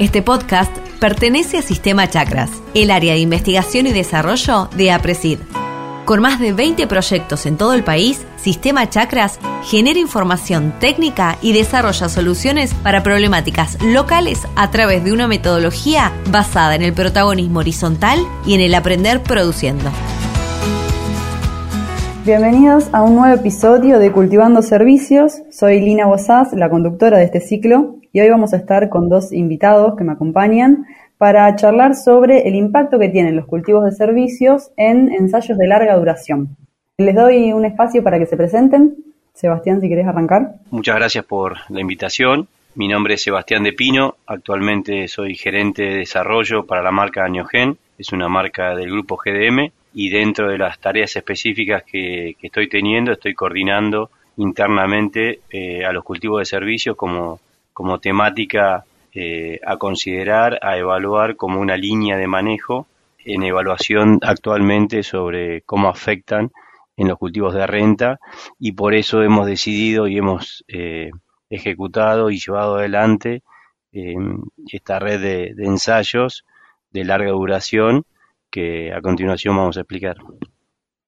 Este podcast pertenece a Sistema Chakras, el área de investigación y desarrollo de APRESID. Con más de 20 proyectos en todo el país, Sistema Chakras genera información técnica y desarrolla soluciones para problemáticas locales a través de una metodología basada en el protagonismo horizontal y en el aprender produciendo. Bienvenidos a un nuevo episodio de Cultivando Servicios. Soy Lina Bozás, la conductora de este ciclo, y hoy vamos a estar con dos invitados que me acompañan para charlar sobre el impacto que tienen los cultivos de servicios en ensayos de larga duración. Les doy un espacio para que se presenten. Sebastián, si querés arrancar. Muchas gracias por la invitación. Mi nombre es Sebastián de Pino, actualmente soy gerente de desarrollo para la marca Neogen, es una marca del grupo GDM y dentro de las tareas específicas que, estoy teniendo estoy coordinando internamente eh, a los cultivos de servicios como, como temática eh, a considerar, a evaluar como una línea de manejo en evaluación actualmente sobre cómo afectan en los cultivos de renta y por eso hemos decidido y hemos eh, ejecutado y llevado adelante eh, esta red de, ensayos de larga duración que a continuación vamos a explicar.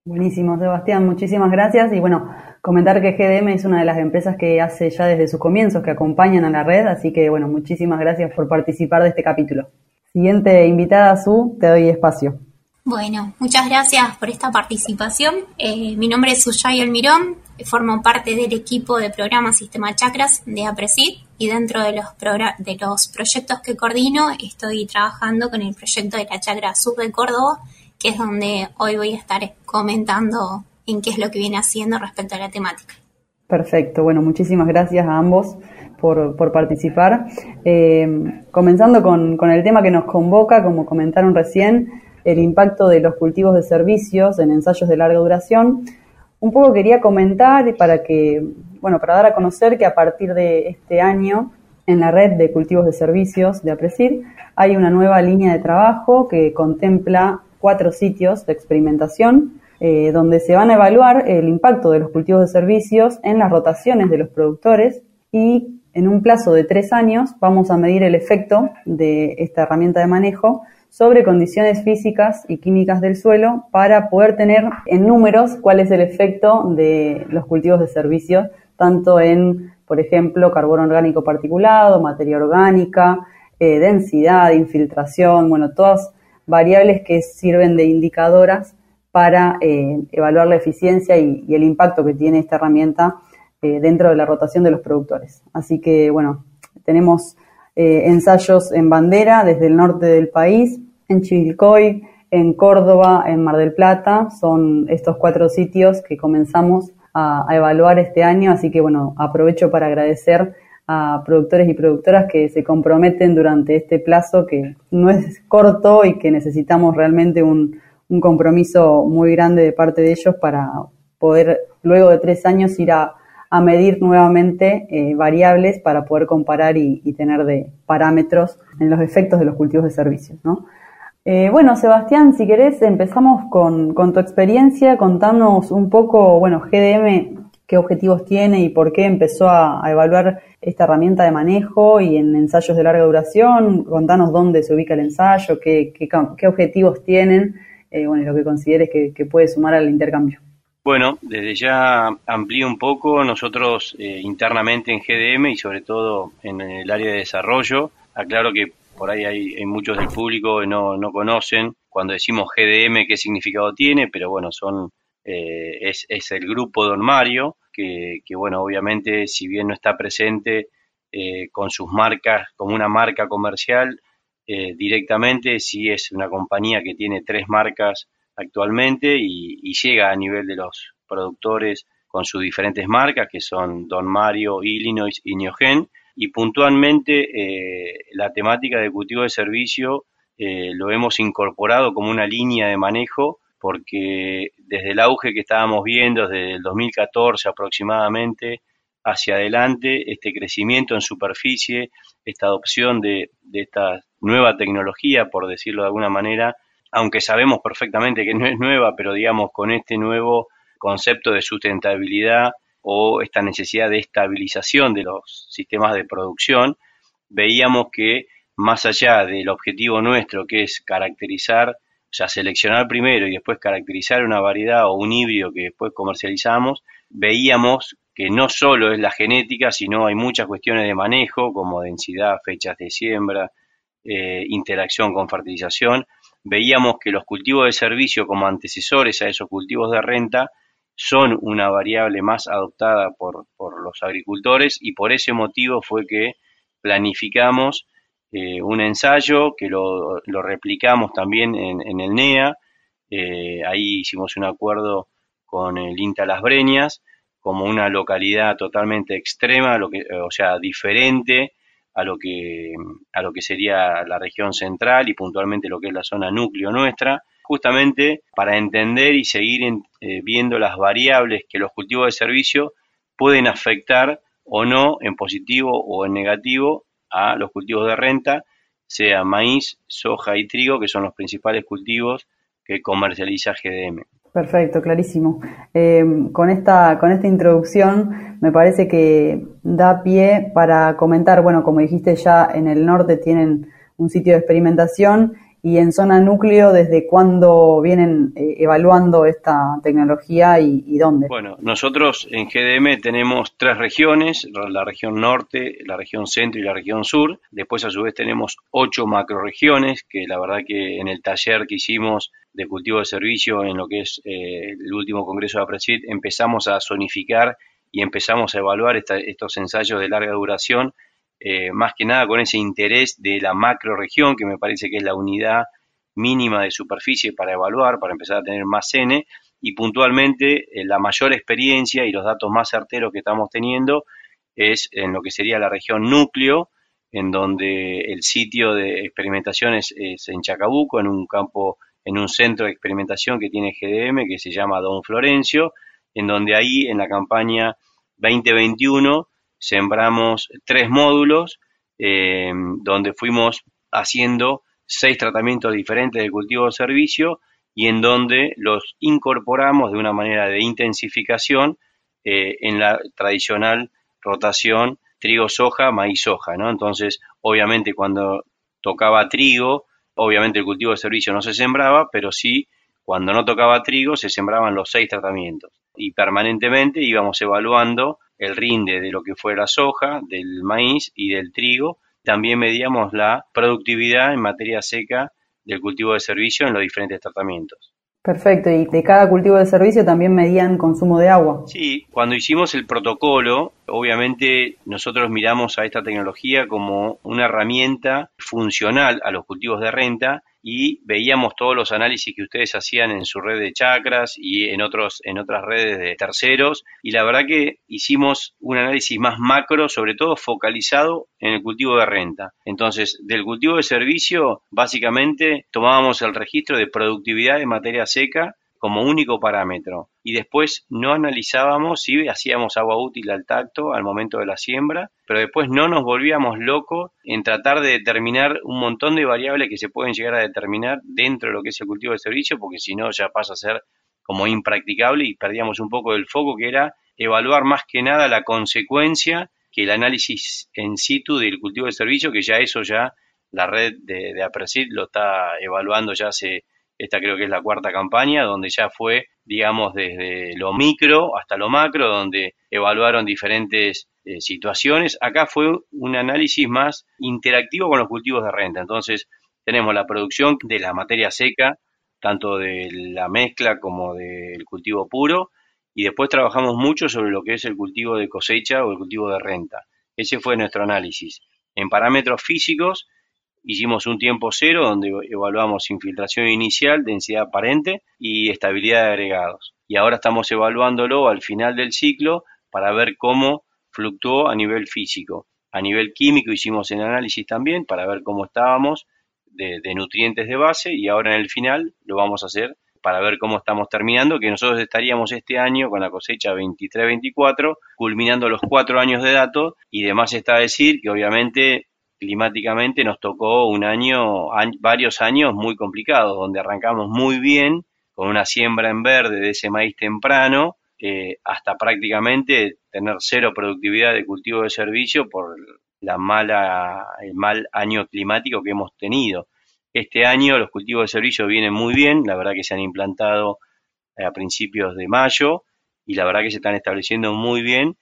Buenísimo, Sebastián, muchísimas gracias. Y bueno, comentar que GDM es una de las empresas que hace ya desde sus comienzos, que acompañan a la red, así que bueno, muchísimas gracias por participar de este capítulo. Siguiente invitada, Su, te doy espacio. Bueno, muchas gracias por esta participación. Eh, mi nombre es Suyay Almirón, formo parte del equipo de programa Sistema Chakras de APRESID y dentro de los, de los proyectos que coordino estoy trabajando con el proyecto de la Chakra Sur de Córdoba, que es donde hoy voy a estar comentando en qué es lo que viene haciendo respecto a la temática. Perfecto, bueno, muchísimas gracias a ambos por, participar. Eh, comenzando con, con el tema que nos convoca, como comentaron recién, el impacto de los cultivos de servicios en ensayos de larga duración. Un poco quería comentar para que, bueno, para dar a conocer que a partir de este año en la red de cultivos de servicios de APRESIR hay una nueva línea de trabajo que contempla cuatro sitios de experimentación eh, donde se van a evaluar el impacto de los cultivos de servicios en las rotaciones de los productores y en un plazo de tres años vamos a medir el efecto de esta herramienta de manejo sobre condiciones físicas y químicas del suelo para poder tener en números cuál es el efecto de los cultivos de servicios, tanto en, por ejemplo, carbono orgánico particulado, materia orgánica, eh, densidad, infiltración, bueno, todas variables que sirven de indicadoras para eh, evaluar la eficiencia y, el impacto que tiene esta herramienta eh, dentro de la rotación de los productores. Así que, bueno, tenemos eh, ensayos en bandera desde el norte del país, en Chivilcoy, en Córdoba, en Mar del Plata. Son estos cuatro sitios que comenzamos a, a evaluar este año. Así que, bueno, aprovecho para agradecer a productores y productoras que se comprometen durante este plazo que no es corto y que necesitamos realmente un, un compromiso muy grande de parte de ellos para poder luego de tres años ir a, a medir nuevamente eh, variables para poder comparar y, y, tener de parámetros en los efectos de los cultivos de servicios. ¿no? Eh, bueno, Sebastián, si querés empezamos con, con tu experiencia, contanos un poco, bueno, GDM qué objetivos tiene y por qué empezó a, evaluar esta herramienta de manejo y en ensayos de larga duración. Contanos dónde se ubica el ensayo, qué, qué, objetivos tienen, eh, bueno, y lo que consideres que, puede sumar al intercambio. Bueno, desde ya amplío un poco, nosotros eh, internamente en GDM y sobre todo en el área de desarrollo, aclaro que por ahí hay, muchos del público que no, no conocen cuando decimos GDM qué significado tiene, pero bueno, son eh, es, el grupo Don Mario, que, que, bueno, obviamente si bien no está presente eh, con sus marcas como una marca comercial eh, directamente, sí es una compañía que tiene tres marcas actualmente y, y, llega a nivel de los productores con sus diferentes marcas, que son Don Mario, Illinois y Neogen, y puntualmente la temática de cultivo de servicio lo hemos incorporado como una línea de manejo porque desde el auge que estábamos viendo desde el 2014 aproximadamente hacia adelante, este crecimiento en superficie, esta adopción de, esta nueva tecnología, por decirlo de alguna manera, aunque sabemos perfectamente que no es nueva, pero digamos con este nuevo concepto de sustentabilidad o esta necesidad de estabilización de los sistemas de producción, veíamos que más allá del objetivo nuestro que es caracterizar, sea, seleccionar primero y después caracterizar una variedad o un híbrido que después comercializamos, veíamos que no solo es la genética, sino hay muchas cuestiones de manejo, como densidad, fechas de siembra, eh, interacción con fertilización. Veíamos que los cultivos de servicio como antecesores a esos cultivos de renta son una variable más adoptada por, por los agricultores y por ese motivo fue que planificamos eh, un ensayo que lo, lo replicamos también en, el NEA. Eh, ahí hicimos un acuerdo con el INTA Las Breñas como una localidad totalmente extrema, lo que, o sea, diferente a lo que a lo que sería la región central y puntualmente lo que es la zona núcleo nuestra, justamente para entender y seguir eh, viendo las variables que los cultivos de servicio pueden afectar o no en positivo o en negativo a los cultivos de renta, sea maíz, soja y trigo, que son los principales cultivos que comercializa GDM. Perfecto, clarísimo. Eh, con, esta, con esta introducción me parece que da pie para comentar, bueno, como dijiste ya en el norte tienen un sitio de experimentación y en zona núcleo, ¿desde cuándo vienen eh, evaluando esta tecnología y, dónde? Bueno, nosotros en GDM tenemos tres regiones, la región norte, la región centro y la región sur. Después a su vez tenemos ocho macroregiones, que la verdad que en el taller que hicimos de cultivo de servicio, en lo que es eh, el último congreso de APRESID, empezamos a zonificar y empezamos a evaluar estos ensayos de larga duración eh, más que nada con ese interés de la macroregión, que me parece que es la unidad mínima de superficie para evaluar, para empezar a tener más N, y puntualmente eh, la mayor experiencia y los datos más certeros que estamos teniendo es en lo que sería la región núcleo, en donde el sitio de experimentación es, en Chacabuco, en un campo, en un centro de experimentación que tiene GDM, que se llama Don Florencio, en donde ahí en la campaña 2021 sembramos tres módulos eh, donde fuimos haciendo seis tratamientos diferentes de cultivo de servicio y en donde los incorporamos de una manera de intensificación eh, en la tradicional rotación trigo-soja, maíz-soja, ¿no? Entonces, obviamente cuando tocaba trigo, obviamente el cultivo de servicio no se sembraba, pero sí cuando no tocaba trigo se sembraban los seis tratamientos y permanentemente íbamos evaluando el rinde de lo que fue la soja, del maíz y del trigo. También medíamos la productividad en materia seca del cultivo de servicio en los diferentes tratamientos. Perfecto, y de cada cultivo de servicio también medían consumo de agua. Sí, cuando hicimos el protocolo, obviamente nosotros miramos a esta tecnología como una herramienta funcional a los cultivos de renta y veíamos todos los análisis que ustedes hacían en su red de chakras y en otros en otras redes de terceros y la verdad que hicimos un análisis más macro, sobre todo focalizado en el cultivo de renta. Entonces, del cultivo de servicio, básicamente tomábamos el registro de productividad de materia seca como único parámetro. Y después no analizábamos si hacíamos agua útil al tacto al momento de la siembra, pero después no nos volvíamos locos en tratar de determinar un montón de variables que se pueden llegar a determinar dentro de lo que es el cultivo de servicio, porque si no ya pasa a ser como impracticable y perdíamos un poco del foco que era evaluar más que nada la consecuencia que el análisis en situ del cultivo de servicio, que ya eso ya la red de, de Apresid lo está evaluando ya hace esta creo que es la cuarta campaña, donde ya fue, digamos, desde lo micro hasta lo macro, donde evaluaron diferentes eh, situaciones. Acá fue un análisis más interactivo con los cultivos de renta. Entonces, tenemos la producción de la materia seca, tanto de la mezcla como del cultivo puro, y después trabajamos mucho sobre lo que es el cultivo de cosecha o el cultivo de renta. Ese fue nuestro análisis. En parámetros físicos, Hicimos un tiempo cero donde evaluamos infiltración inicial, densidad aparente y estabilidad de agregados. Y ahora estamos evaluándolo al final del ciclo para ver cómo fluctuó a nivel físico. A nivel químico hicimos el análisis también para ver cómo estábamos de, de nutrientes de base y ahora en el final lo vamos a hacer para ver cómo estamos terminando, que nosotros estaríamos este año con la cosecha 23-24, culminando los cuatro años de datos, y demás está decir que obviamente climáticamente nos tocó un año, varios años muy complicados, donde arrancamos muy bien con una siembra en verde de ese maíz temprano, eh, hasta prácticamente tener cero productividad de cultivo de servicio por la mala, el mal año climático que hemos tenido. Este año los cultivos de servicio vienen muy bien, la verdad que se han implantado a principios de mayo y la verdad que se están estableciendo muy bien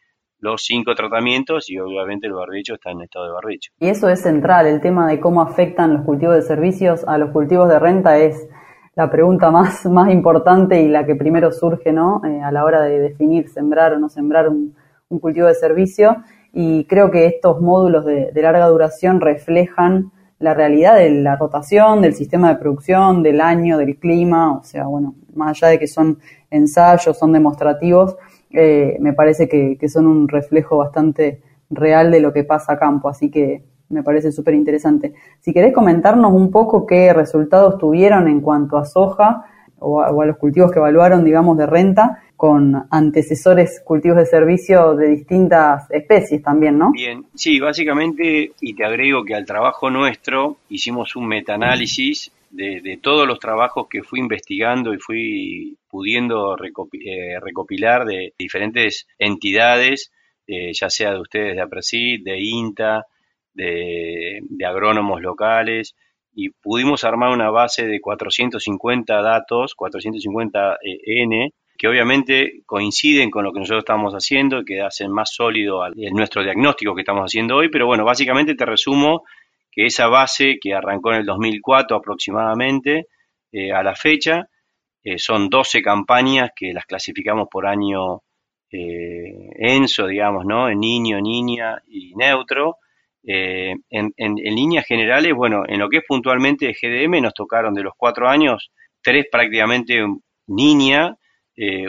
los cinco tratamientos y obviamente el barbecho está en estado de barbecho. Y eso es central, el tema de cómo afectan los cultivos de servicios a los cultivos de renta es la pregunta más, más importante y la que primero surge ¿no? Eh, a la hora de definir sembrar o no sembrar un, cultivo de servicio. Y creo que estos módulos de, de larga duración reflejan la realidad de la rotación, del sistema de producción, del año, del clima, o sea, bueno, más allá de que son ensayos, son demostrativos, eh, me parece que, son un reflejo bastante real de lo que pasa a campo, así que me parece súper interesante. Si querés comentarnos un poco qué resultados tuvieron en cuanto a soja o a, los cultivos que evaluaron, digamos, de renta, con antecesores cultivos de servicio de distintas especies también, ¿no? Bien, sí, básicamente, y te agrego que al trabajo nuestro hicimos un metaanálisis de, todos los trabajos que fui investigando y fui pudiendo eh, recopilar de diferentes entidades, eh, ya sea de ustedes de APRESID, de INTA, de, agrónomos locales, y pudimos armar una base de 450 datos, 450 eh, N, que obviamente coinciden con lo que nosotros estamos haciendo que hacen más sólido nuestro diagnóstico que estamos haciendo hoy, pero bueno, básicamente te resumo que esa base que arrancó en el 2004 aproximadamente a la fecha, eh, son 12 campañas que las clasificamos por año eh, ENSO, digamos, ¿no? En niño, niña y neutro. En, en, líneas generales, bueno, en lo que es puntualmente GDM nos tocaron de los cuatro años, tres prácticamente niña,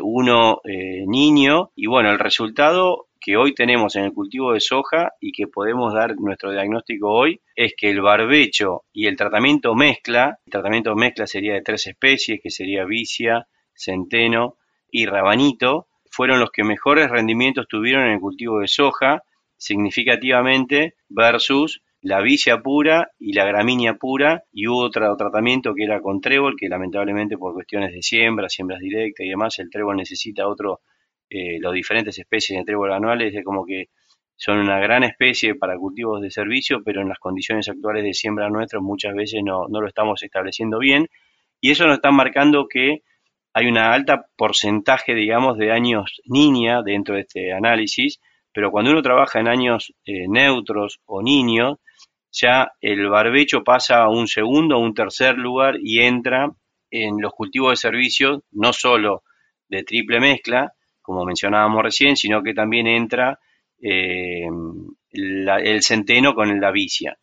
uno niño, y bueno, el resultado que hoy tenemos en el cultivo de soja y que podemos dar nuestro diagnóstico hoy es que el barbecho y el tratamiento mezcla, el tratamiento mezcla sería de tres especies, que sería vicia, centeno y rabanito, fueron los que mejores rendimientos tuvieron en el cultivo de soja significativamente versus la vicia pura y la gramínea pura y hubo otro tratamiento que era con trébol que lamentablemente por cuestiones de siembra, siembras directas y demás el trébol necesita otro eh, las diferentes especies de trébol anuales es como que son una gran especie para cultivos de servicio, pero en las condiciones actuales de siembra nuestras muchas veces no, no lo estamos estableciendo bien. Y eso nos está marcando que hay una alta porcentaje, digamos, de años niña dentro de este análisis, pero cuando uno trabaja en años eh, neutros o niños, ya el barbecho pasa a un segundo o un tercer lugar y entra en los cultivos de servicio, no solo de triple mezcla, como mencionábamos recién, sino que también entra eh, el centeno con la vicia.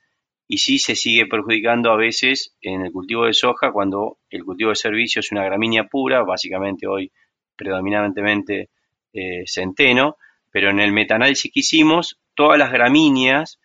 Y sí se sigue perjudicando a veces en el cultivo de soja cuando el cultivo de servicio es una gramínea pura, básicamente hoy predominantemente eh, centeno, pero en el metaanálisis que hicimos, todas las gramíneas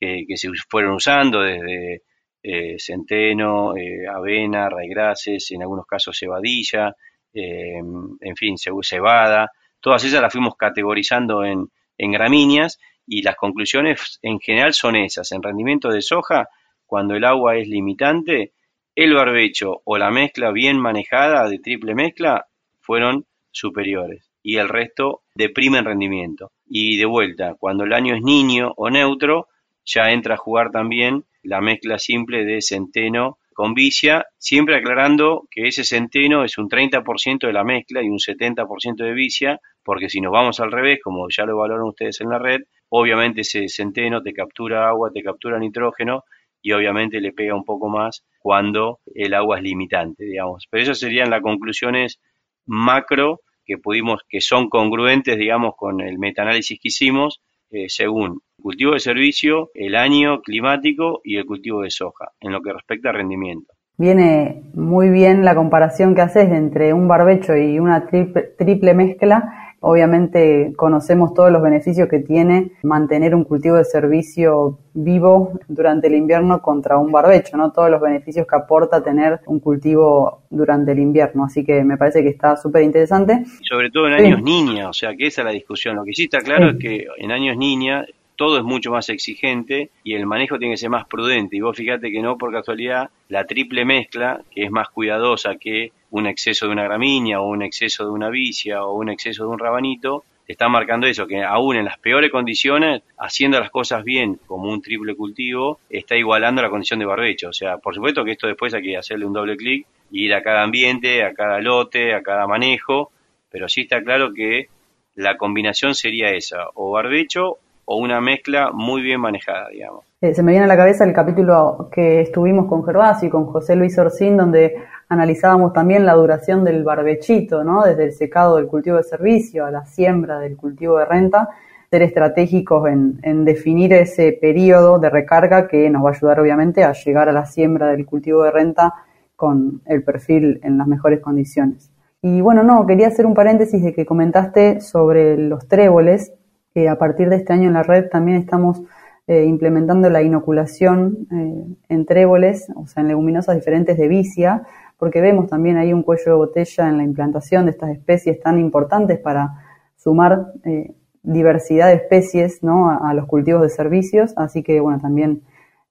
que se fueron usando desde eh, centeno, avena, raigrases, en algunos casos cebadilla, en fin, cebada, Todas ellas las fuimos categorizando en, gramíneas y las conclusiones en general son esas. En rendimiento de soja, cuando el agua es limitante, el barbecho o la mezcla bien manejada de triple mezcla fueron superiores y el resto deprime en rendimiento. Y de vuelta, cuando el año es niño o neutro, ya entra a jugar también la mezcla simple de centeno con vicia, siempre aclarando que ese centeno es un 30% de la mezcla y un 70% de vicia, porque si nos vamos al revés, como ya lo valoran ustedes en la red, obviamente ese centeno te captura agua, te captura nitrógeno y obviamente le pega un poco más cuando el agua es limitante, digamos. Pero esas serían las conclusiones macro que pudimos, que son congruentes, digamos, con el metaanálisis que hicimos, eh, según cultivo de servicio, el año climático y el cultivo de soja, en lo que respecta a rendimiento. Viene muy bien la comparación que haces entre un barbecho y una triple, mezcla. Obviamente conocemos todos los beneficios que tiene mantener un cultivo de servicio vivo durante el invierno contra un barbecho, ¿no? Todos los beneficios que aporta tener un cultivo durante el invierno. Así que me parece que está súper interesante. Sobre todo en años niña, o sea que esa es la discusión. Lo que sí está claro es que en años niña todo es mucho más exigente y el manejo tiene que ser más prudente. Y vos fíjate que no por casualidad la triple mezcla, que es más cuidadosa que un exceso de una gramínea o un exceso de una vicia o un exceso de un rabanito, está marcando eso, que aún en las peores condiciones, haciendo las cosas bien como un triple cultivo, está igualando la condición de barbecho. O sea, por supuesto que esto después hay que hacerle un doble clic ir a cada ambiente, a cada lote, a cada manejo, pero sí está claro que la combinación sería esa, o barbecho o una mezcla muy bien manejada, digamos. Eh, se me viene a la cabeza el capítulo que estuvimos con Gervasio y con José Luis Orcín, donde analizábamos también la duración del barbechito, ¿no? Desde el secado del cultivo de servicio a la siembra del cultivo de renta, ser estratégicos en, en definir ese periodo de recarga que nos va a ayudar obviamente a llegar a la siembra del cultivo de renta con el perfil en las mejores condiciones. Y bueno, no, quería hacer un paréntesis de que comentaste sobre los tréboles, que a partir de este año en la red también estamos eh, implementando la inoculación eh, en tréboles, o sea, en leguminosas diferentes de vicia, porque vemos también ahí un cuello de botella en la implantación de estas especies tan importantes para sumar eh, diversidad de especies ¿no? a, los cultivos de servicios, así que bueno, también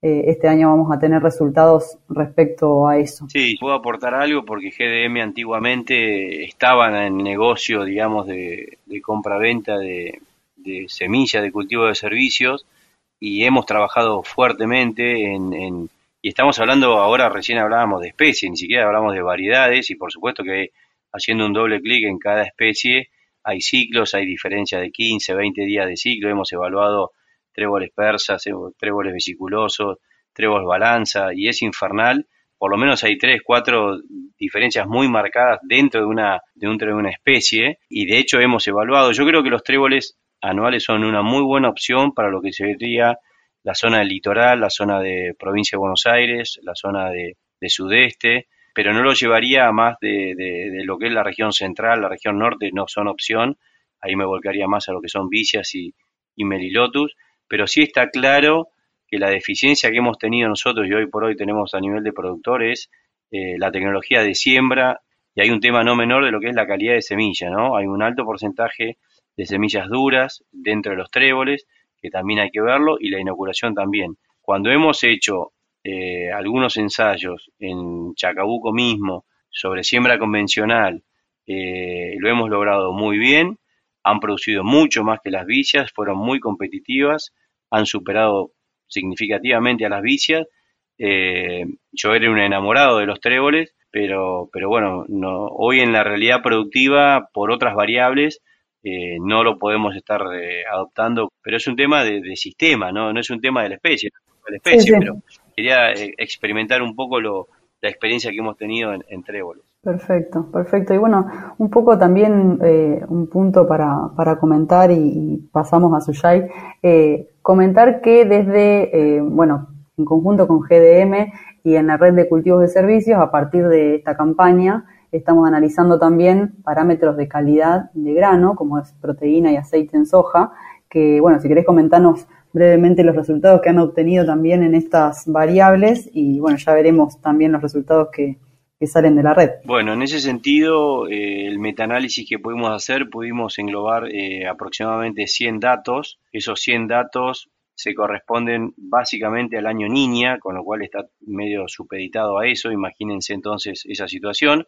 eh, este año vamos a tener resultados respecto a eso. Sí, puedo aportar algo porque GDM antiguamente estaba en negocio, digamos, de, de compra-venta de, de semillas de cultivo de servicios y hemos trabajado fuertemente en, en, y estamos hablando ahora recién hablábamos de especies, ni siquiera hablamos de variedades y por supuesto que haciendo un doble clic en cada especie hay ciclos, hay diferencia de 15, 20 días de ciclo, hemos evaluado tréboles persas, eh, tréboles vesiculosos, tréboles balanza, y es infernal. Por lo menos hay tres, cuatro diferencias muy marcadas dentro de una, de, un, de una especie, y de hecho hemos evaluado. Yo creo que los tréboles anuales son una muy buena opción para lo que sería la zona del litoral, la zona de provincia de Buenos Aires, la zona de, de sudeste, pero no lo llevaría a más de, lo que es la región central, la región norte no son opción, ahí me volcaría más a lo que son vicias y, y melilotus, pero sí está claro que la deficiencia que hemos tenido nosotros y hoy por hoy tenemos a nivel de productores, eh, la tecnología de siembra y hay un tema no menor de lo que es la calidad de semilla, ¿no? Hay un alto porcentaje de semillas duras dentro de los tréboles, que también hay que verlo, y la inoculación también. Cuando hemos hecho eh, algunos ensayos en Chacabuco mismo sobre siembra convencional, eh, lo hemos logrado muy bien, han producido mucho más que las vicias, fueron muy competitivas, han superado significativamente a las vicias. Eh, yo era un enamorado de los tréboles, pero, pero bueno, no, hoy en la realidad productiva, por otras variables, eh, no lo podemos estar eh, adoptando, pero es un tema de, de, sistema, ¿no? no es un tema de la especie, de la especie sí, sí. pero quería eh, experimentar un poco lo, la experiencia que hemos tenido en, en tréboles. Perfecto, perfecto. Y bueno, un poco también eh, un punto para, para comentar y, y pasamos a Suyay. Comentar que desde, bueno, en conjunto con GDM y en la red de cultivos de servicios, a partir de esta campaña, estamos analizando también parámetros de calidad de grano, como es proteína y aceite en soja, que, bueno, si querés comentarnos brevemente los resultados que han obtenido también en estas variables y, bueno, ya veremos también los resultados que, salen de la red. Bueno, en ese sentido, eh, el metaanálisis que pudimos hacer, pudimos englobar eh, aproximadamente 100 datos. Esos 100 datos se corresponden básicamente al año niña, con lo cual está medio supeditado a eso. Imagínense entonces esa situación.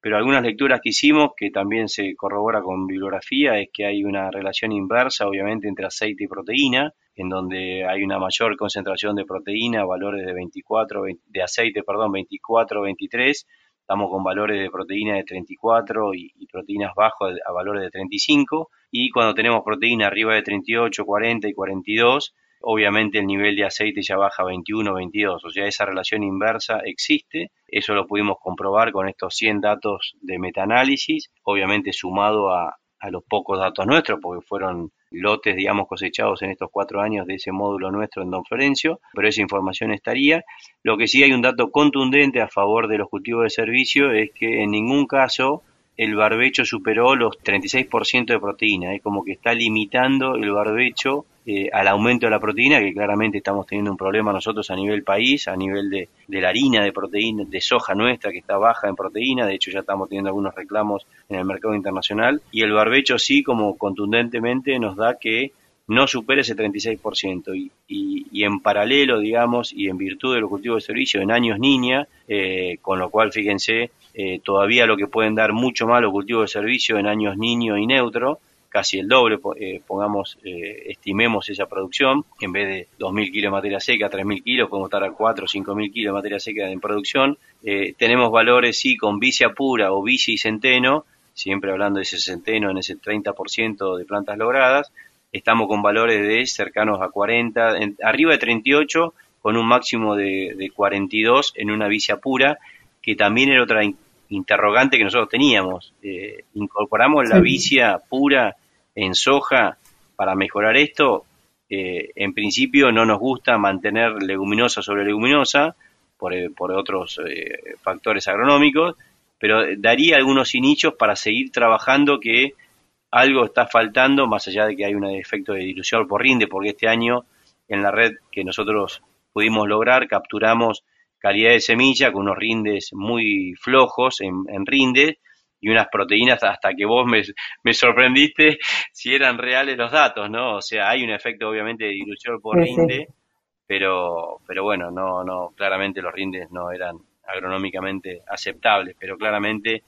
Pero algunas lecturas que hicimos, que también se corrobora con bibliografía, es que hay una relación inversa, obviamente, entre aceite y proteína, en donde hay una mayor concentración de proteína, valores de 24, de aceite, perdón, 24, 23, estamos con valores de proteína de 34 y, y proteínas bajos a valores de 35, y cuando tenemos proteína arriba de 38, 40 y 42, obviamente el nivel de aceite ya baja a 21, 22, o sea, esa relación inversa existe, eso lo pudimos comprobar con estos 100 datos de metaanálisis, obviamente sumado a, a los pocos datos nuestros, porque fueron lotes, digamos, cosechados en estos cuatro años de ese módulo nuestro en Don Florencio, pero esa información estaría. Lo que sí hay un dato contundente a favor de los cultivos de servicio es que en ningún caso el barbecho superó los 36% de proteína, es como que está limitando el barbecho eh, al aumento de la proteína, que claramente estamos teniendo un problema nosotros a nivel país, a nivel de, de, la harina de proteína, de soja nuestra que está baja en proteína, de hecho ya estamos teniendo algunos reclamos en el mercado internacional, y el barbecho sí como contundentemente nos da que no supere ese 36%. Y, y, y, en paralelo, digamos, y en virtud de los cultivos de servicio en años niña, eh, con lo cual, fíjense, eh, todavía lo que pueden dar mucho más los cultivos de servicio en años niño y neutro, casi el doble, eh, pongamos, eh, estimemos esa producción, en vez de 2.000 kilos de materia seca, 3.000 kilos, podemos estar a 4 o 5.000 kilos de materia seca en producción. Eh, tenemos valores, sí, con vicia pura o vicia y centeno, siempre hablando de ese centeno en ese 30% de plantas logradas, estamos con valores de cercanos a 40, arriba de 38, con un máximo de, de 42 en una vicia pura, que también era otra interrogante que nosotros teníamos. Eh, incorporamos la vicia pura en soja para mejorar esto. Eh, en principio no nos gusta mantener leguminosa sobre leguminosa por, eh, por otros factores agronómicos, pero daría algunos inichos para seguir trabajando que algo está faltando, más allá de que hay un efecto de dilución por rinde, porque este año en la red que nosotros pudimos lograr capturamos calidad de semilla con unos rindes muy flojos en, rinde y unas proteínas hasta que vos me, sorprendiste si eran reales los datos, ¿no? O sea, hay un efecto obviamente de dilución por rinde, pero pero bueno, no no claramente los rindes no eran agronómicamente aceptables, pero claramente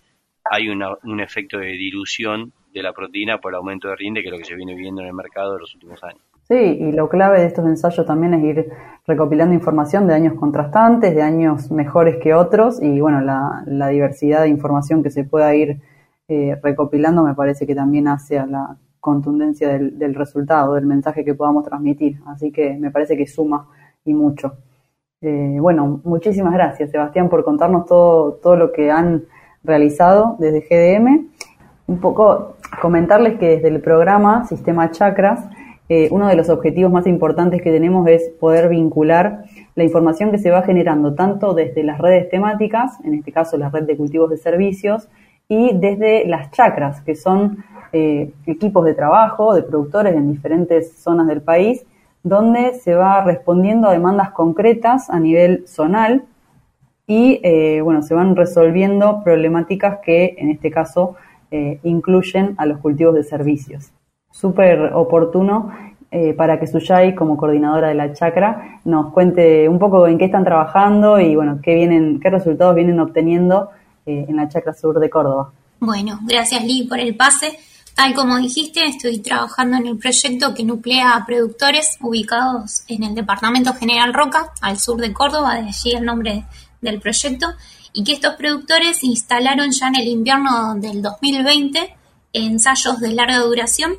hay un efecto de dilución de la proteína por el aumento de rinde que es lo que se viene viendo en el mercado de los últimos años. Sí, y lo clave de estos ensayos también es ir recopilando información de años contrastantes, de años mejores que otros, y bueno, la, diversidad de información que se pueda ir eh, recopilando me parece que también hace a la contundencia del, resultado, del mensaje que podamos transmitir. Así que me parece que suma y mucho. Eh, bueno, muchísimas gracias, Sebastián, por contarnos todo, todo lo que han realizado desde GDM. Un poco comentarles que desde el programa Sistema Chakras, eh, uno de los objetivos más importantes que tenemos es poder vincular la información que se va generando tanto desde las redes temáticas, en este caso la red de cultivos de servicios, y desde las chacras, que son eh, equipos de trabajo de productores en diferentes zonas del país, donde se va respondiendo a demandas concretas a nivel zonal y eh, bueno, se van resolviendo problemáticas que en este caso incluyen a los cultivos de servicios súper oportuno eh, para que Suyay, como coordinadora de la chacra, nos cuente un poco en qué están trabajando y bueno, qué vienen, qué resultados vienen obteniendo eh, en la chacra sur de Córdoba. Bueno, gracias Lee por el pase. Tal como dijiste, estoy trabajando en el proyecto que nuclea a productores ubicados en el departamento General Roca, al sur de Córdoba, de allí el nombre del proyecto, y que estos productores instalaron ya en el invierno del 2020 ensayos de larga duración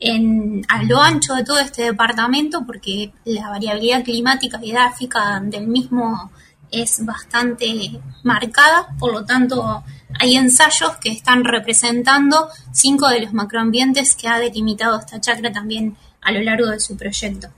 en, a lo ancho de todo este departamento porque la variabilidad climática y gráfica del mismo es bastante marcada, por lo tanto hay ensayos que están representando cinco de los macroambientes que ha delimitado esta chacra también a lo largo de su proyecto.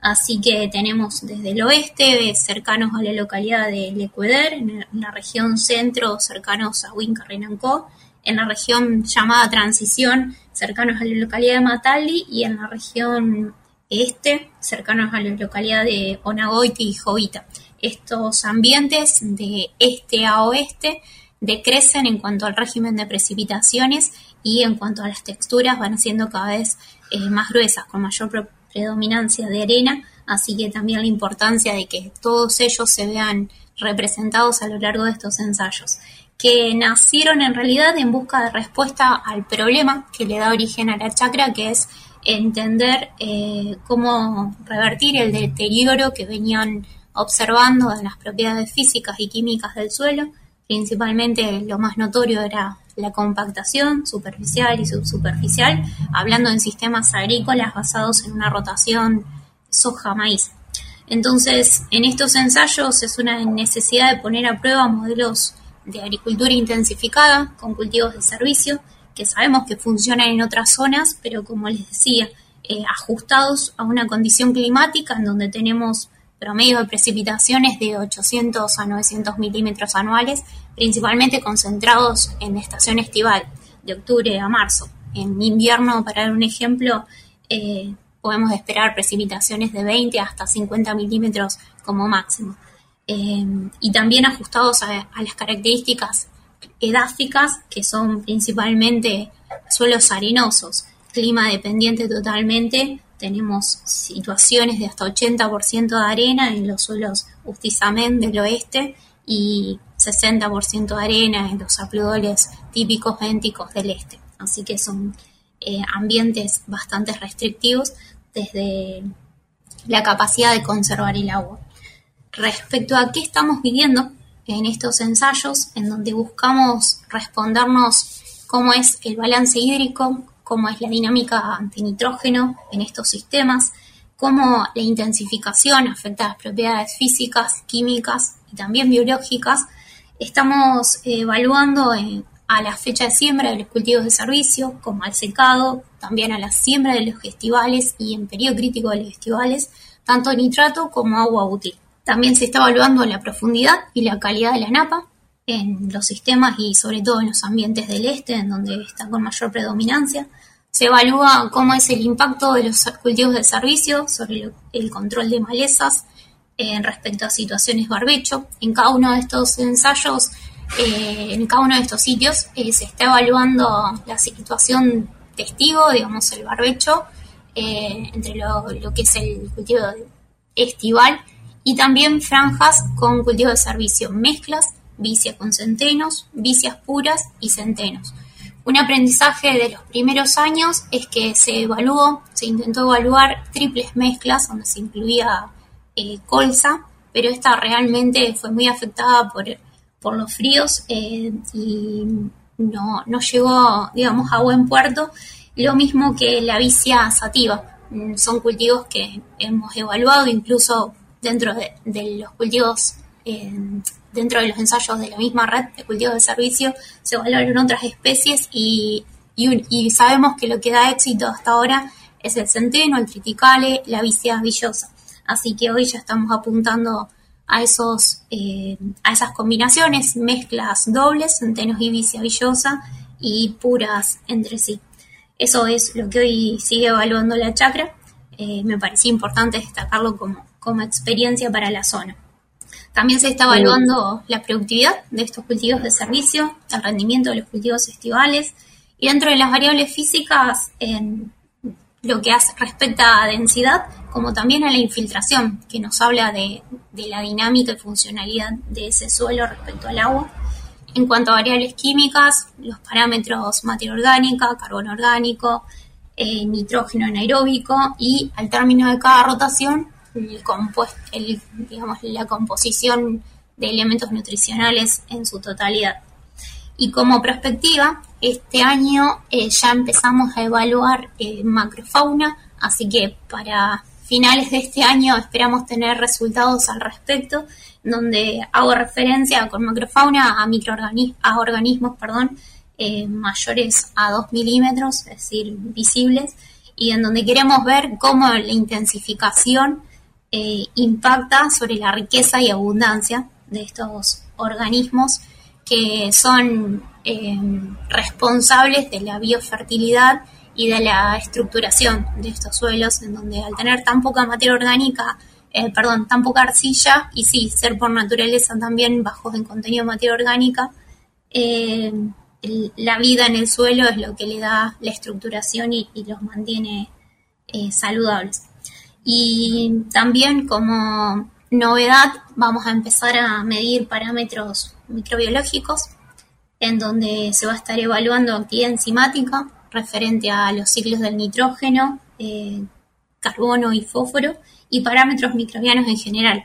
Así que tenemos desde el oeste, cercanos a la localidad de Lecueder, en la región centro, cercanos a Huinca-Renancó, en la región llamada Transición, cercanos a la localidad de Matali, y en la región este, cercanos a la localidad de Onagoiti y Jovita. Estos ambientes de este a oeste decrecen en cuanto al régimen de precipitaciones y en cuanto a las texturas van siendo cada vez eh, más gruesas, con mayor predominancia de arena, así que también la importancia de que todos ellos se vean representados a lo largo de estos ensayos que nacieron en realidad en busca de respuesta al problema que le da origen a la chacra, que es entender eh, cómo revertir el deterioro que venían observando en las propiedades físicas y químicas del suelo. Principalmente lo más notorio era la compactación superficial y subsuperficial, hablando en sistemas agrícolas basados en una rotación soja-maíz. Entonces, en estos ensayos es una necesidad de poner a prueba modelos de agricultura intensificada con cultivos de servicio, que sabemos que funcionan en otras zonas, pero como les decía, eh, ajustados a una condición climática en donde tenemos promedio de precipitaciones de 800 a 900 milímetros anuales, principalmente concentrados en estación estival, de octubre a marzo. En invierno, para dar un ejemplo, eh, podemos esperar precipitaciones de 20 hasta 50 milímetros como máximo. Em, y también ajustados a, las características edáficas, que son principalmente suelos arenosos, clima dependiente totalmente. Tenemos situaciones de hasta 80% de arena en los suelos Ustizamen del oeste y 60% de arena en los aplodoles típicos bénticos del este. Así que son eh, ambientes bastante restrictivos desde la capacidad de conservar el agua. Respecto a qué estamos viviendo en estos ensayos, en donde buscamos respondernos cómo es el balance hídrico, cómo es la dinámica de nitrógeno en estos sistemas, cómo la intensificación afecta las propiedades físicas, químicas y también biológicas, estamos evaluando a la fecha de siembra de los cultivos de servicio, como al secado, también a la siembra de los festivales y en periodo crítico de los festivales, tanto nitrato como agua útil. También se está evaluando la profundidad y la calidad de la napa en los sistemas y sobre todo en los ambientes del este, en donde está con mayor predominancia. Se evalúa cómo es el impacto de los cultivos de servicio sobre el control de malezas en respecto a situaciones barbecho. En cada uno de estos ensayos, eh, en cada uno de estos sitios, eh, se está evaluando la situación testigo, digamos, el barbecho, eh, entre lo, lo, que es el cultivo estival y también franjas con cultivo de servicio, mezclas, vicia con centenos, vicias puras y centenos. Un aprendizaje de los primeros años es que se evaluó, se intentó evaluar triples mezclas donde se incluía colza, pero esta realmente fue muy afectada por, por los fríos eh, y no, no llegó, digamos, a buen puerto. Lo mismo que la vicia sativa. Mm, son cultivos que hemos evaluado incluso dentro de, los cultivos eh, dentro de los ensayos de la misma red de cultivos de servicio se evaluaron otras especies y, sabemos que lo que da éxito hasta ahora es el centeno, el triticale, la vicia villosa. Así que hoy ya estamos apuntando a esos eh, a esas combinaciones, mezclas dobles, centenos y vicia villosa y puras entre sí. Eso es lo que hoy sigue evaluando la chacra. Eh, me parecía importante destacarlo como, como experiencia para la zona. También se está evaluando la productividad de estos cultivos de servicio, el rendimiento de los cultivos estivales y dentro de las variables físicas en lo que hace, respecta a densidad, como también a la infiltración, que nos habla de, la dinámica y funcionalidad de ese suelo respecto al agua. En cuanto a variables químicas, los parámetros materia orgánica, carbono orgánico, eh, nitrógeno anaeróbico y al término de cada rotación el, digamos, la composición de elementos nutricionales en su totalidad. Y como perspectiva, este año eh, ya empezamos a evaluar eh, macrofauna, así que para finales de este año esperamos tener resultados al respecto, donde hago referencia con macrofauna a microorganismos, a organismos, perdón, eh, mayores a 2 milímetros, es decir, visibles, y en donde queremos ver cómo la intensificación impacta sobre la riqueza y abundancia de estos organismos que son eh, responsables de la biofertilidad y de la estructuración de estos suelos, en donde al tener tan poca materia orgánica, eh, perdón, tan poca arcilla, y sí, ser por naturaleza también bajos en contenido de materia orgánica, la vida en el suelo es lo que le da la estructuración y los mantiene saludables. Y también como novedad vamos a empezar a medir parámetros microbiológicos en donde se va a estar evaluando actividad enzimática referente a los ciclos del nitrógeno, eh, carbono y fósforo y parámetros microbianos en general,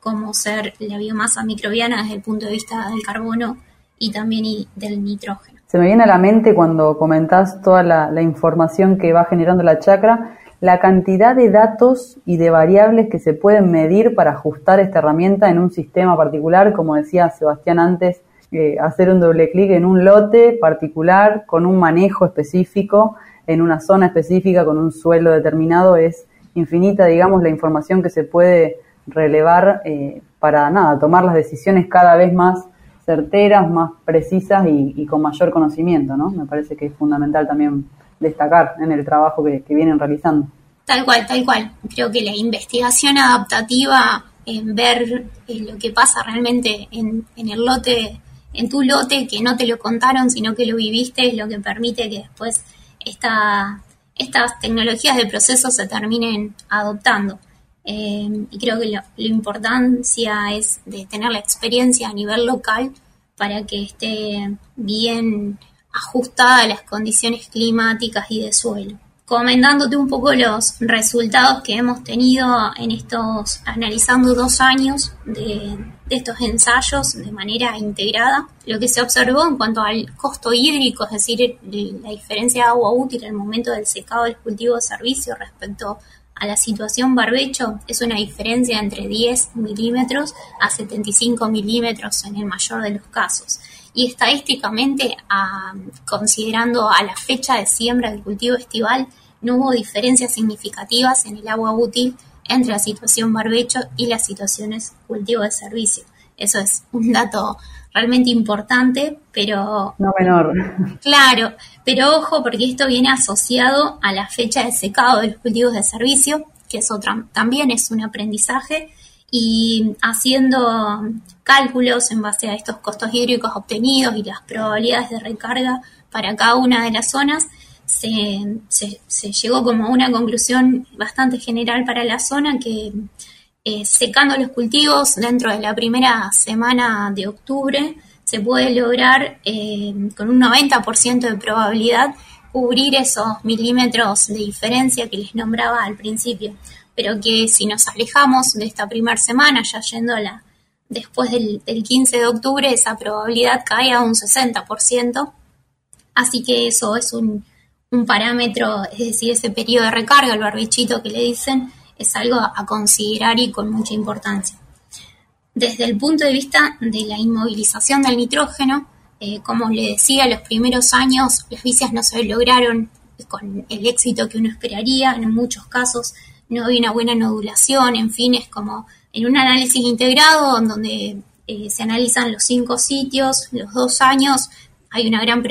como ser la biomasa microbiana desde el punto de vista del carbono y también del nitrógeno. Se me viene a la mente cuando comentás toda la, la información que va generando la chacra, la cantidad de datos y de variables que se pueden medir para ajustar esta herramienta en un sistema particular, como decía Sebastián antes, eh, hacer un doble clic en un lote particular con un manejo específico, en una zona específica, con un suelo determinado, es infinita, digamos, la información que se puede relevar eh, para nada, tomar las decisiones cada vez más certeras, más precisas y, con mayor conocimiento, ¿no? Me parece que es fundamental también destacar en el trabajo que, vienen realizando. Tal cual, tal cual. Creo que la investigación adaptativa en ver eh, lo que pasa realmente en, el lote, en tu lote, que no te lo contaron, sino que lo viviste, es lo que permite que después esta, estas tecnologías de proceso se terminen adoptando. Eh, y creo que la importancia es de tener la experiencia a nivel local para que esté bien ajustada a las condiciones climáticas y de suelo. Comentándote un poco los resultados que hemos tenido en estos, analizando dos años de, estos ensayos de manera integrada, lo que se observó en cuanto al costo hídrico, es decir, la diferencia de agua útil al momento del secado del cultivo de servicio respecto a la situación barbecho, es una diferencia entre 10 milímetros a 75 milímetros en el mayor de los casos. Y estadísticamente, considerando a la fecha de siembra del cultivo estival, no hubo diferencias significativas en el agua útil entre la situación barbecho y las situaciones cultivo de servicio. Eso es un dato realmente importante, pero... No menor. Claro, pero ojo porque esto viene asociado a la fecha de secado de los cultivos de servicio, que es otra, también es un aprendizaje y haciendo cálculos en base a estos costos hídricos obtenidos y las probabilidades de recarga para cada una de las zonas, se, llegó como una conclusión bastante general para la zona que eh, secando los cultivos dentro de la primera semana de octubre se puede lograr eh, con un 90% de probabilidad cubrir esos milímetros de diferencia que les nombraba al principio. Pero que si nos alejamos de esta primera semana, ya yendo a la, después del, 15 de octubre, esa probabilidad cae a un 60%, así que eso es un, parámetro, es decir, ese periodo de recarga, el barbichito que le dicen, es algo a, considerar y con mucha importancia. Desde el punto de vista de la inmovilización del nitrógeno, eh, como le decía, los primeros años las vicias no se lograron con el éxito que uno esperaría, en muchos casos no hay una buena nodulación, en fin, es como en un análisis integrado donde eh, se analizan los cinco sitios, los dos años, hay una gran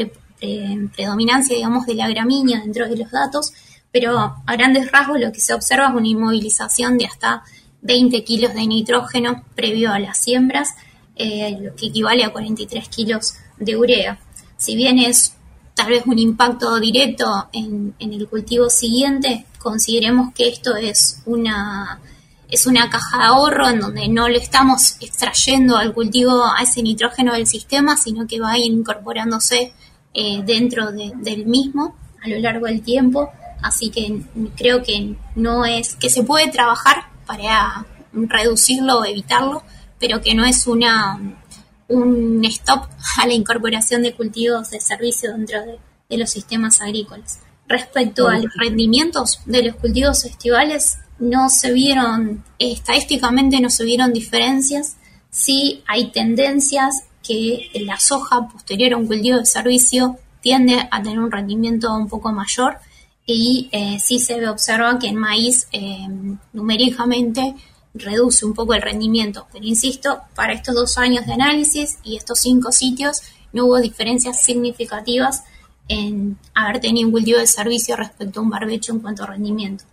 predominancia, digamos, de la gramínea dentro de los datos, pero a grandes rasgos lo que se observa es una inmovilización de hasta 20 kilos de nitrógeno previo a las siembras, eh, lo que equivale a 43 kilos de urea. Si bien es tal vez un impacto directo en, el cultivo siguiente, consideremos que esto es una, es una caja de ahorro en donde no le estamos extrayendo al cultivo a ese nitrógeno del sistema, sino que va incorporándose eh, dentro del mismo a lo largo del tiempo. Así que creo que no es, que se puede trabajar para reducirlo o evitarlo, pero que no es una un stop a la incorporación de cultivos de servicio dentro de, los sistemas agrícolas. Respecto a los rendimientos de los cultivos estivales, no se vieron, estadísticamente no se vieron diferencias, sí hay tendencias que la soja posterior a un cultivo de servicio tiende a tener un rendimiento un poco mayor y eh, sí se observa que en maíz eh, numéricamente reduce un poco el rendimiento. Pero insisto, para estos dos años de análisis y estos cinco sitios no hubo diferencias significativas en haber tenido un cultivo de servicio respecto a un barbecho en cuanto a rendimiento.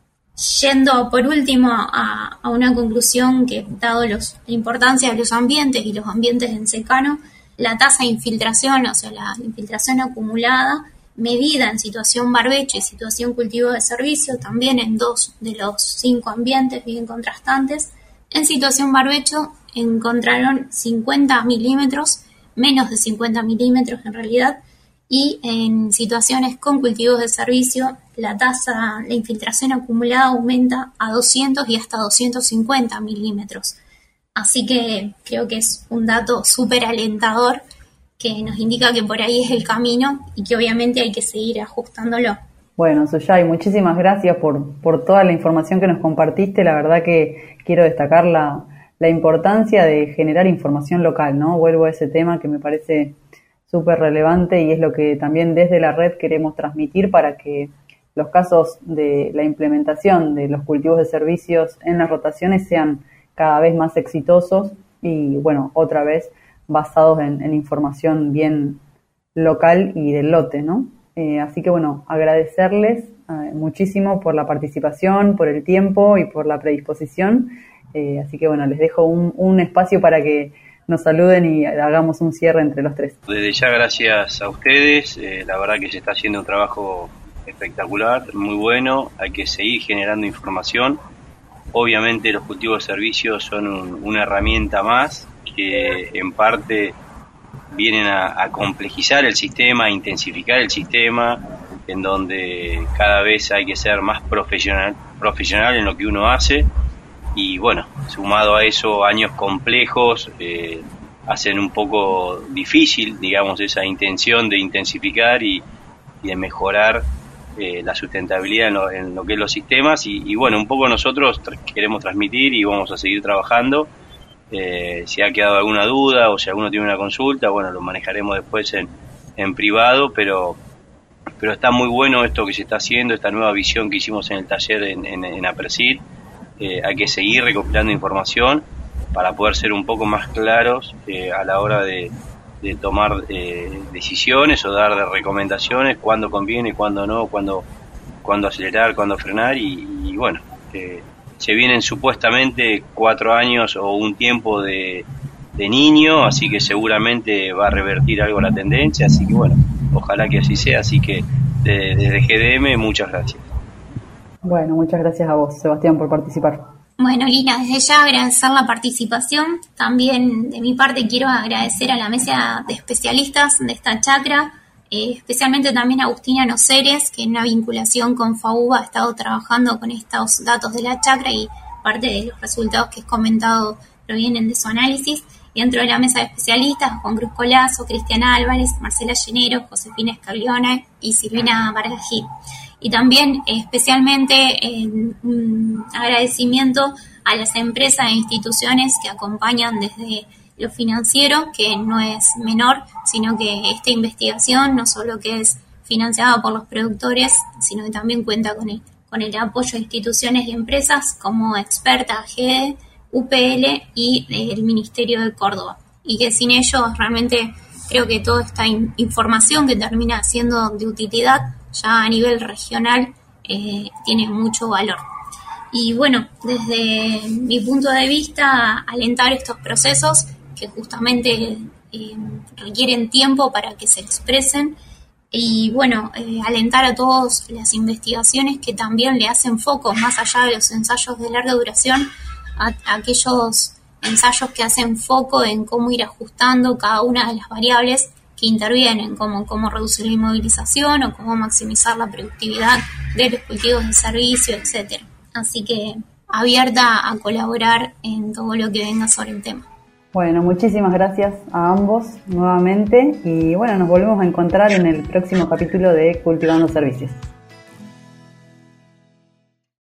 Yendo por último a, una conclusión que, dado la importancia de los ambientes y los ambientes en secano, la tasa de infiltración, o sea, la infiltración acumulada, medida en situación barbecho y situación cultivo de servicio, también en dos de los cinco ambientes bien contrastantes. En situación barbecho encontraron 50 milímetros, menos de 50 milímetros en realidad, y en situaciones con cultivos de servicio la tasa, la infiltración acumulada aumenta a 200 y hasta 250 milímetros. Así que creo que es un dato súper alentador que nos indica que por ahí es el camino y que obviamente hay que seguir ajustándolo. Bueno, Suyay, muchísimas gracias por, por toda la información que nos compartiste. La verdad que quiero destacar la, la importancia de generar información local, ¿no? Vuelvo a ese tema que me parece súper relevante y es lo que también desde la red queremos transmitir para que los casos de la implementación de los cultivos de servicios en las rotaciones sean cada vez más exitosos y, bueno, otra vez basados en, información bien local y del lote, ¿no? Eh, así que bueno, agradecerles eh, muchísimo por la participación, por el tiempo y por la predisposición. Eh, así que bueno, les dejo un, espacio para que nos saluden y hagamos un cierre entre los tres. Desde ya gracias a ustedes, la verdad que se está haciendo un trabajo espectacular, muy bueno, hay que seguir generando información. Obviamente los cultivos de servicios son una herramienta más que en parte vienen a, complejizar el sistema, a intensificar el sistema, en donde cada vez hay que ser más profesional, profesional en lo que uno hace y bueno, sumado a eso años complejos eh, hacen un poco difícil, digamos, esa intención de intensificar y, de mejorar eh, la sustentabilidad en lo, que es los sistemas y, bueno, un poco nosotros queremos transmitir y vamos a seguir trabajando. Eh, si ha quedado alguna duda o si alguno tiene una consulta, bueno, lo manejaremos después en, en privado, pero pero está muy bueno esto que se está haciendo, esta nueva visión que hicimos en el taller en, en, en eh, hay que seguir recopilando información para poder ser un poco más claros eh, a la hora de, tomar eh, decisiones o dar recomendaciones, cuándo conviene, cuándo no, cuándo, cuándo acelerar, cuándo frenar y, bueno, se vienen supuestamente cuatro años o un tiempo de, de niño, así que seguramente va a revertir algo la tendencia, así que bueno, ojalá que así sea, así que desde GDM muchas gracias. Bueno, muchas gracias a vos, Sebastián, por participar. Bueno, Lina, desde ya agradecer la participación. También de mi parte quiero agradecer a la mesa de especialistas de esta chacra, eh, especialmente también a Agustina Noceres, que en una vinculación con FAUBA ha estado trabajando con estos datos de la chacra y parte de los resultados que he comentado provienen de su análisis. Dentro de la mesa de especialistas, Juan Cruz Colazo, Cristian Álvarez, Marcela Llenero, Josefina Escaglione y Silvina Vargas Gil y también especialmente agradecimiento a las empresas e instituciones que acompañan desde lo financiero, que no es menor, sino que esta investigación no solo que es financiada por los productores, sino que también cuenta con el, con el apoyo de instituciones y empresas como Experta, GED, UPL y el Ministerio de Córdoba. Y que sin ellos realmente creo que toda esta información que termina siendo de utilidad ya a nivel regional eh, tiene mucho valor. Y bueno, desde mi punto de vista, alentar estos procesos que justamente eh, requieren tiempo para que se expresen y bueno, eh, alentar a todas las investigaciones que también le hacen foco, más allá de los ensayos de larga duración, a aquellos ensayos que hacen foco en cómo ir ajustando cada una de las variables que intervienen, como cómo reducir la inmovilización o cómo maximizar la productividad de los cultivos de servicio, etcétera. Así que abierta a colaborar en todo lo que venga sobre el tema. Bueno, muchísimas gracias a ambos nuevamente y bueno, nos volvemos a encontrar en el próximo capítulo de Cultivando Servicios.